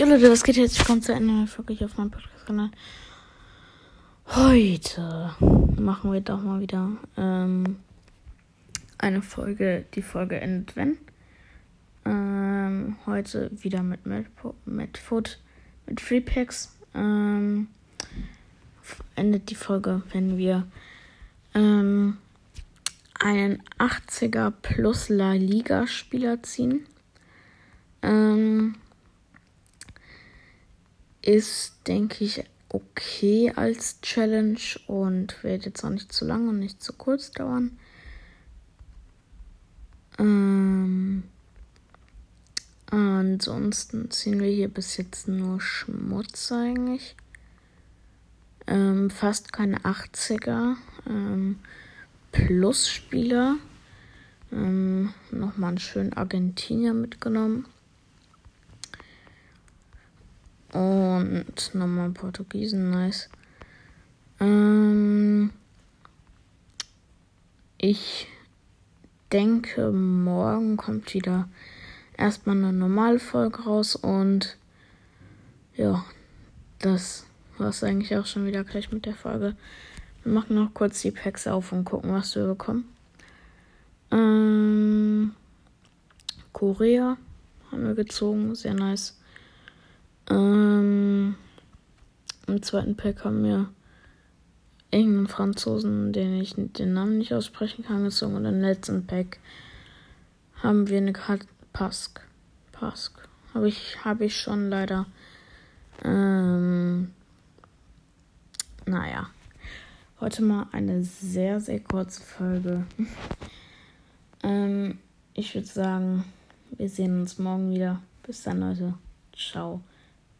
Ja Leute, was geht jetzt? Willkommen zu einer Folge hier auf meinem Podcast-Kanal. Heute machen wir doch mal wieder ähm, eine Folge. Die Folge endet wenn. Ähm, heute wieder mit mit Food, mit Free Packs. Ähm, endet die Folge, wenn wir ähm, einen 80er plus La Liga Spieler ziehen. Ähm, ist, denke ich, okay als Challenge und wird jetzt auch nicht zu lang und nicht zu kurz dauern. Ähm, ansonsten ziehen wir hier bis jetzt nur Schmutz eigentlich. Ähm, fast keine 80er. Ähm, Plus-Spieler. Ähm, Nochmal einen schönen Argentinier mitgenommen. Und nochmal Portugiesen, nice. Ähm, ich denke, morgen kommt wieder erstmal eine normale Folge raus und ja, das war es eigentlich auch schon wieder gleich mit der Folge. Wir machen noch kurz die Packs auf und gucken, was wir bekommen. Ähm, Korea haben wir gezogen, sehr nice. Ähm, Zweiten Pack haben wir irgendeinen Franzosen, den ich den Namen nicht aussprechen kann, gezogen. Und im letzten Pack haben wir eine Karte Pask. Pask. Habe ich, hab ich schon leider. Ähm, naja. Heute mal eine sehr, sehr kurze Folge. ähm, ich würde sagen, wir sehen uns morgen wieder. Bis dann, Leute. Ciao.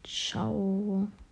Ciao.